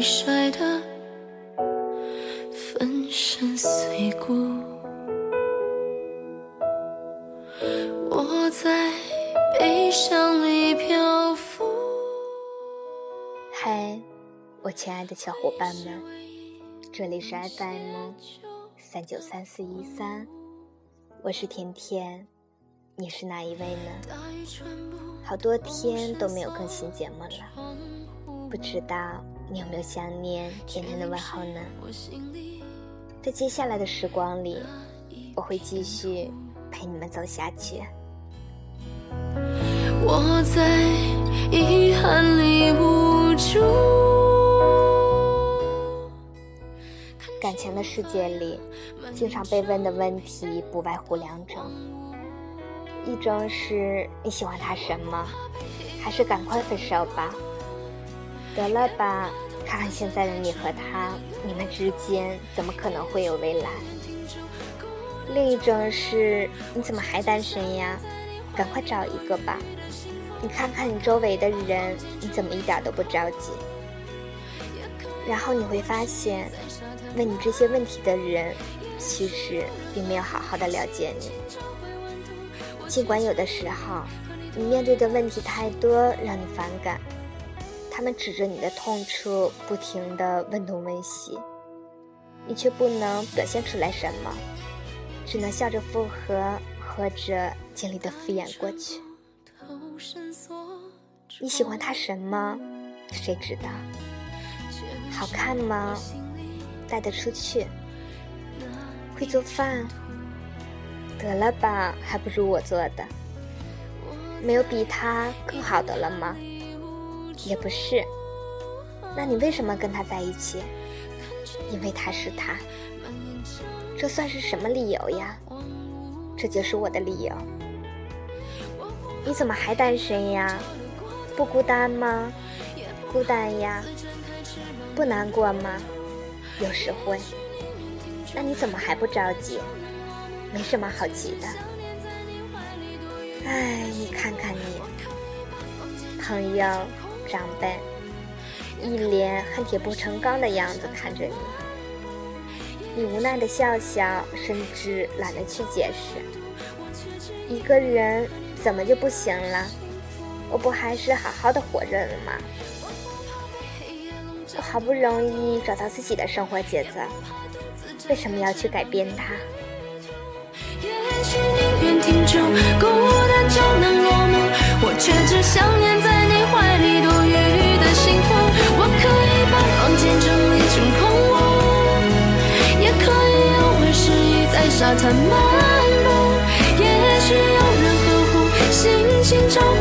被晒得粉身碎骨。我在悲伤里漂浮。嗨，我亲爱的小伙伴们，这里是 FM 三九三四一三，我是甜甜，你是哪一位呢？好多天都没有更新节目了，不知道你有没有想念甜甜的问候呢？在接下来的时光里，我会继续陪你们走下去。我在遗憾里无助。感情的世界里，经常被问的问题不外乎两种：一种是你喜欢他什么，还是赶快分手吧？得了吧，看看现在的你和他，你们之间怎么可能会有未来？另一种是你怎么还单身呀？赶快找一个吧！你看看你周围的人，你怎么一点都不着急？然后你会发现，问你这些问题的人，其实并没有好好的了解你。尽管有的时候，你面对的问题太多，让你反感，他们指着你的痛处，不停的问东问西，你却不能表现出来什么，只能笑着附和，或者尽力的敷衍过去。你喜欢他什么？谁知道？好看吗？带得出去？会做饭？得了吧，还不如我做的。没有比他更好的了吗？也不是。那你为什么跟他在一起？因为他是他。这算是什么理由呀？这就是我的理由。你怎么还单身呀？不孤单吗？孤单呀。不难过吗？有时会。那你怎么还不着急？没什么好急的。哎，你看看你，朋友、长辈，一脸恨铁不成钢的样子看着你。你无奈的笑笑，甚至懒得去解释。一个人怎么就不行了？我不还是好好的活着了吗？我好不容易找到自己的生活节奏，为什么要去改变它？也许宁愿听就孤单就能落寞，我却只想念沙滩漫步。也许有人呵护，心情找回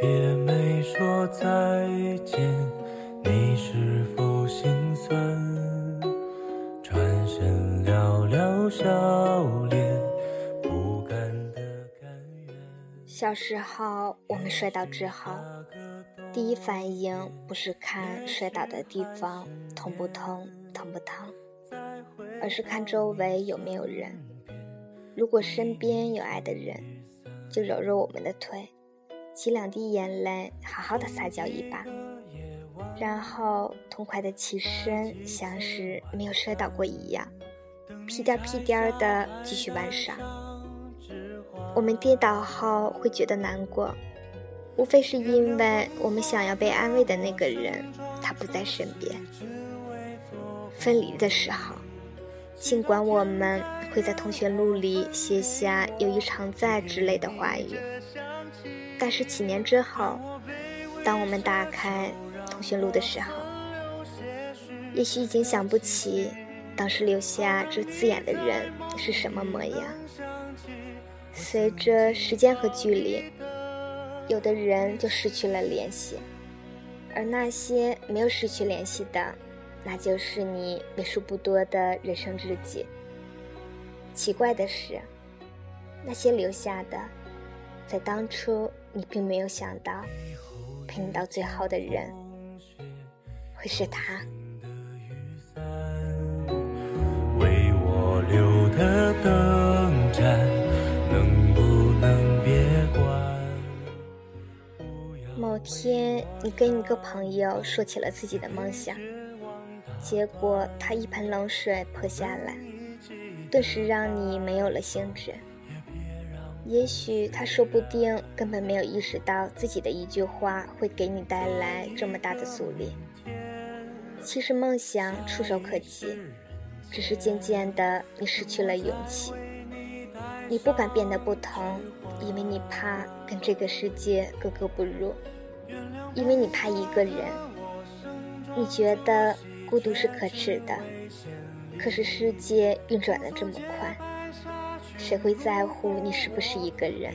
别没说再见，你是否心酸？转身寥寥笑脸，不甘的甘愿。小时候，我们摔倒之后，第一反应不是看摔倒的地方痛不痛、疼不疼，而是看周围有没有人。如果身边有爱的人，就揉揉我们的腿，挤两滴眼泪，好好的撒娇一把，然后痛快的起身，像是没有摔倒过一样，屁颠屁颠的继续玩耍。我们跌倒后会觉得难过，无非是因为我们想要被安慰的那个人他不在身边。分离的时候，尽管我们会在同学录里写下“友谊常在”之类的话语，但是几年之后，当我们打开通讯录的时候，也许已经想不起当时留下这字眼的人是什么模样。随着时间和距离，有的人就失去了联系，而那些没有失去联系的，那就是你为数不多的人生知己。奇怪的是，那些留下的，在当初你并没有想到，陪你到最后的人会是他。为我留的灯盏，能不能别关？某天，你跟一个朋友说起了自己的梦想，结果他一盆冷水泼下来。顿时让你没有了兴致。也许他说不定根本没有意识到自己的一句话会给你带来这么大的阻力。其实梦想触手可及，只是渐渐的你失去了勇气。你不敢变得不同，因为你怕跟这个世界格格不入，因为你怕一个人。你觉得孤独是可耻的。可是世界运转的这么快，谁会在乎你是不是一个人？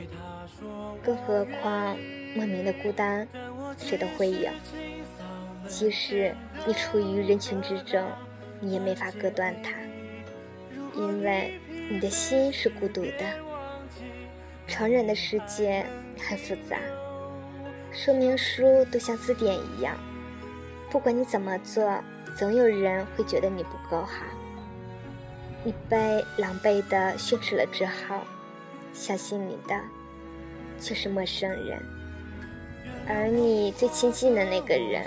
更何况莫名的孤单，谁都会有。即使你处于人群之中，你也没法割断它，因为你的心是孤独的。成人的世界很复杂，说明书都像字典一样，不管你怎么做，总有人会觉得你不够好。你被狼狈的训斥了之后，相信你的却是陌生人，而你最亲近的那个人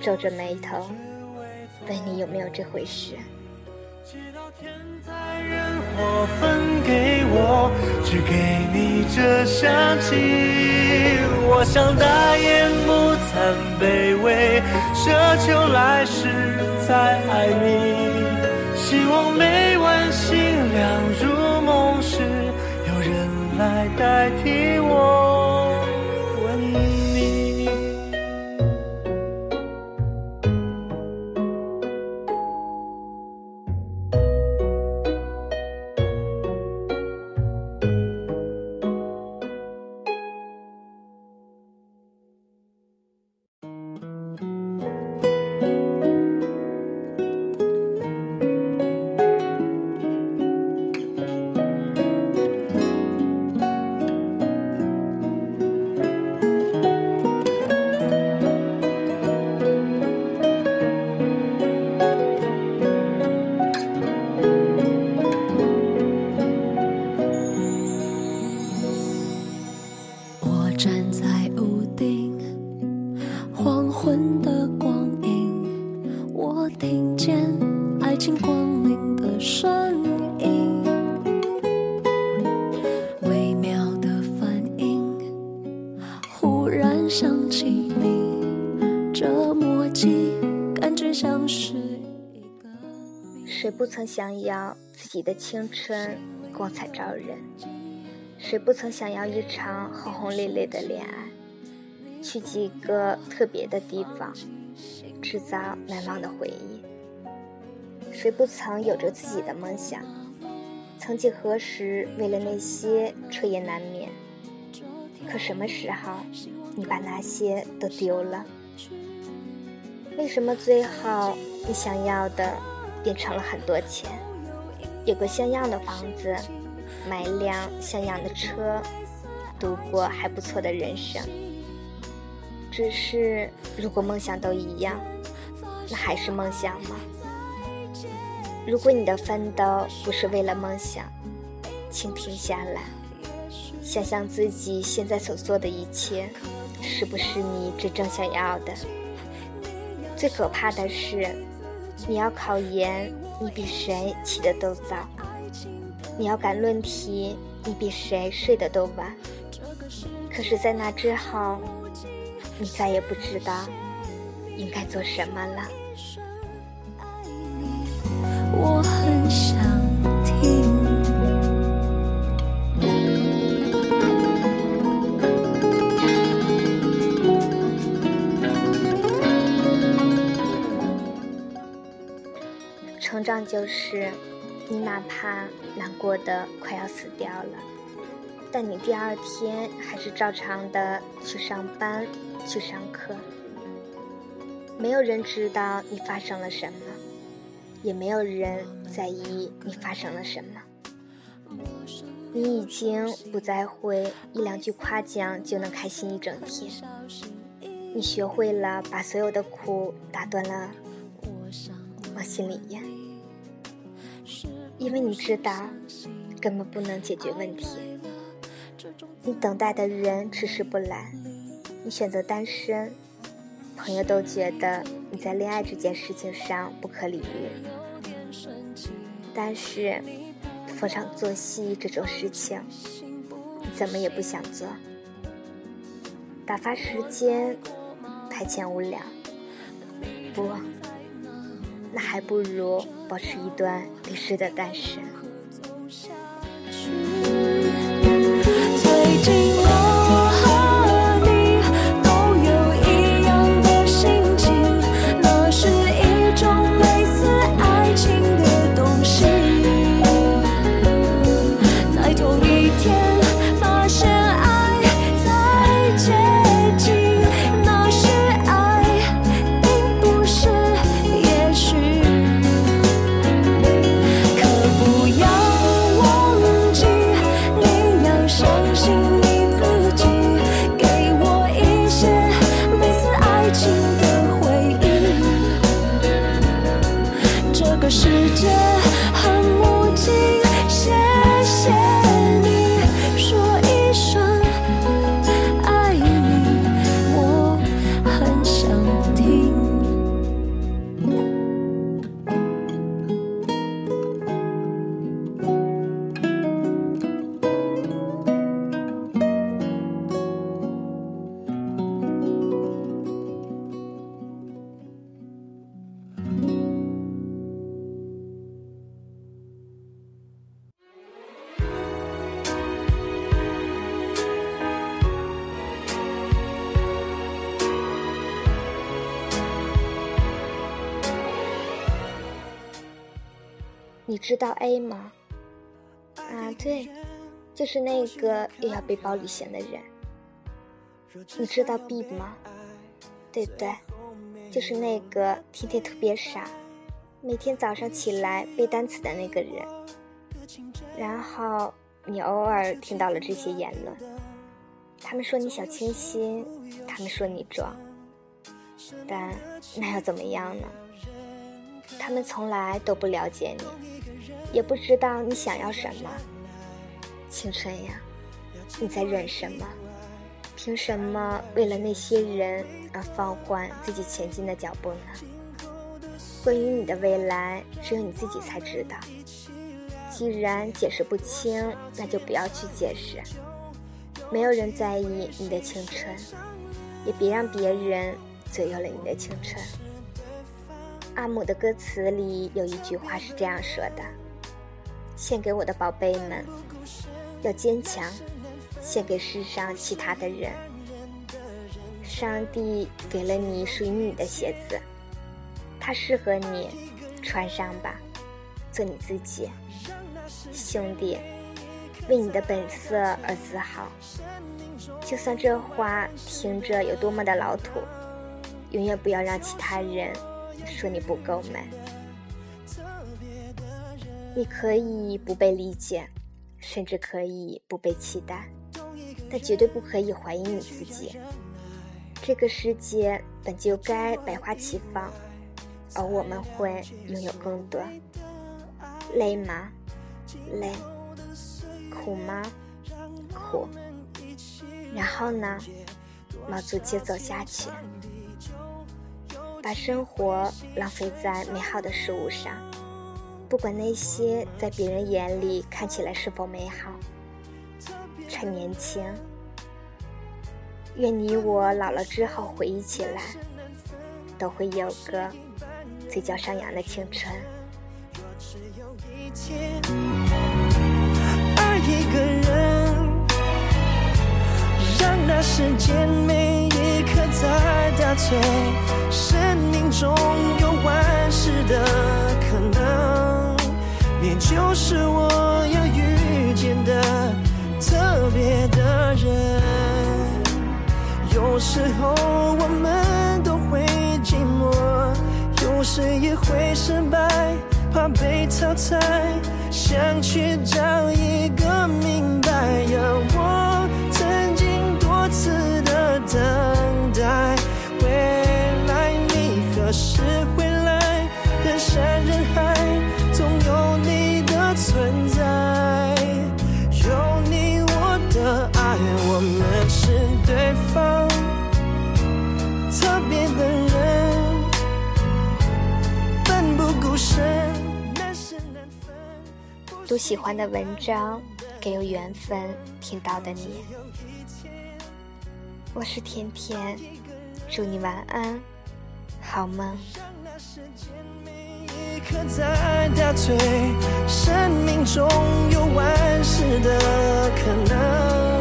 皱着眉头问你有没有这回事。或分给我，只给你这香气。我想大言不惭卑微，奢求来世再爱你。希望每晚星亮入梦时，有人来代替我。听见爱情光临的声音，微妙的反应，忽然想起你，这默契感觉像是一个谜。谁不曾想要自己的青春光彩照人？谁不曾想要一场轰轰烈烈的恋爱？去几个特别的地方，制造难忘的回忆。谁不曾有着自己的梦想？曾几何时，为了那些彻夜难眠。可什么时候，你把那些都丢了？为什么最后你想要的变成了很多钱，有个像样的房子？买一辆像样的车，度过还不错的人生。只是，如果梦想都一样，那还是梦想吗？如果你的奋斗不是为了梦想，请停下来，想想自己现在所做的一切，是不是你真正想要的？最可怕的是，你要考研，你比谁起得都早。你要赶论题，你比谁睡得都晚。可是，在那之后，你再也不知道应该做什么了。我很想听。成长就是，你哪怕难过的快要死掉了，但你第二天还是照常的去上班。去上课。没有人知道你发生了什么，也没有人在意你发生了什么。你已经不再会一两句夸奖就能开心一整天。你学会了把所有的苦打断了往心里咽，因为你知道根本不能解决问题。你等待的人迟迟不来，你选择单身，朋友都觉得你在恋爱这件事情上不可理喻。但是。逢场作戏这种事情，你怎么也不想做。打发时间，排遣无聊，不，那还不如保持一段理智的单身。你知道 A 吗？啊，对，就是那个又要背包旅行的人。你知道 B 吗？对不对？就是那个天天特别傻，每天早上起来背单词的那个人。然后你偶尔听到了这些言论，他们说你小清新，他们说你装，但那又怎么样呢？他们从来都不了解你。也不知道你想要什么，青春呀，你在忍什么？凭什么为了那些人而放缓自己前进的脚步呢？关于你的未来，只有你自己才知道。既然解释不清，那就不要去解释。没有人在意你的青春，也别让别人左右了你的青春。阿姆的歌词里有一句话是这样说的。献给我的宝贝们，要坚强。献给世上其他的人，上帝给了你属于你的鞋子，它适合你，穿上吧，做你自己，兄弟，为你的本色而自豪。就算这话听着有多么的老土，永远不要让其他人说你不够美。你可以不被理解，甚至可以不被期待，但绝对不可以怀疑你自己。这个世界本就该百花齐放，而我们会拥有更多。累吗？累。苦吗？苦。然后呢？卯足劲走下去，把生活浪费在美好的事物上。不管那些在别人眼里看起来是否美好，趁年轻。愿你我老了之后回忆起来，都会有个嘴角上扬的青春。爱一个人，让那时间每在打碎生命中有万事的可能你就是我要遇见的特别的人有时候我们都会寂寞有时也会失败怕被淘汰想去找一个明白而我曾经多次的等。我们是对方特别的人，奋不顾身，难舍难分。读喜欢的文章，给有缘分听到的你。我是甜甜，祝你晚安，好梦。那时间每一刻在倒退，生命中有万事的可能，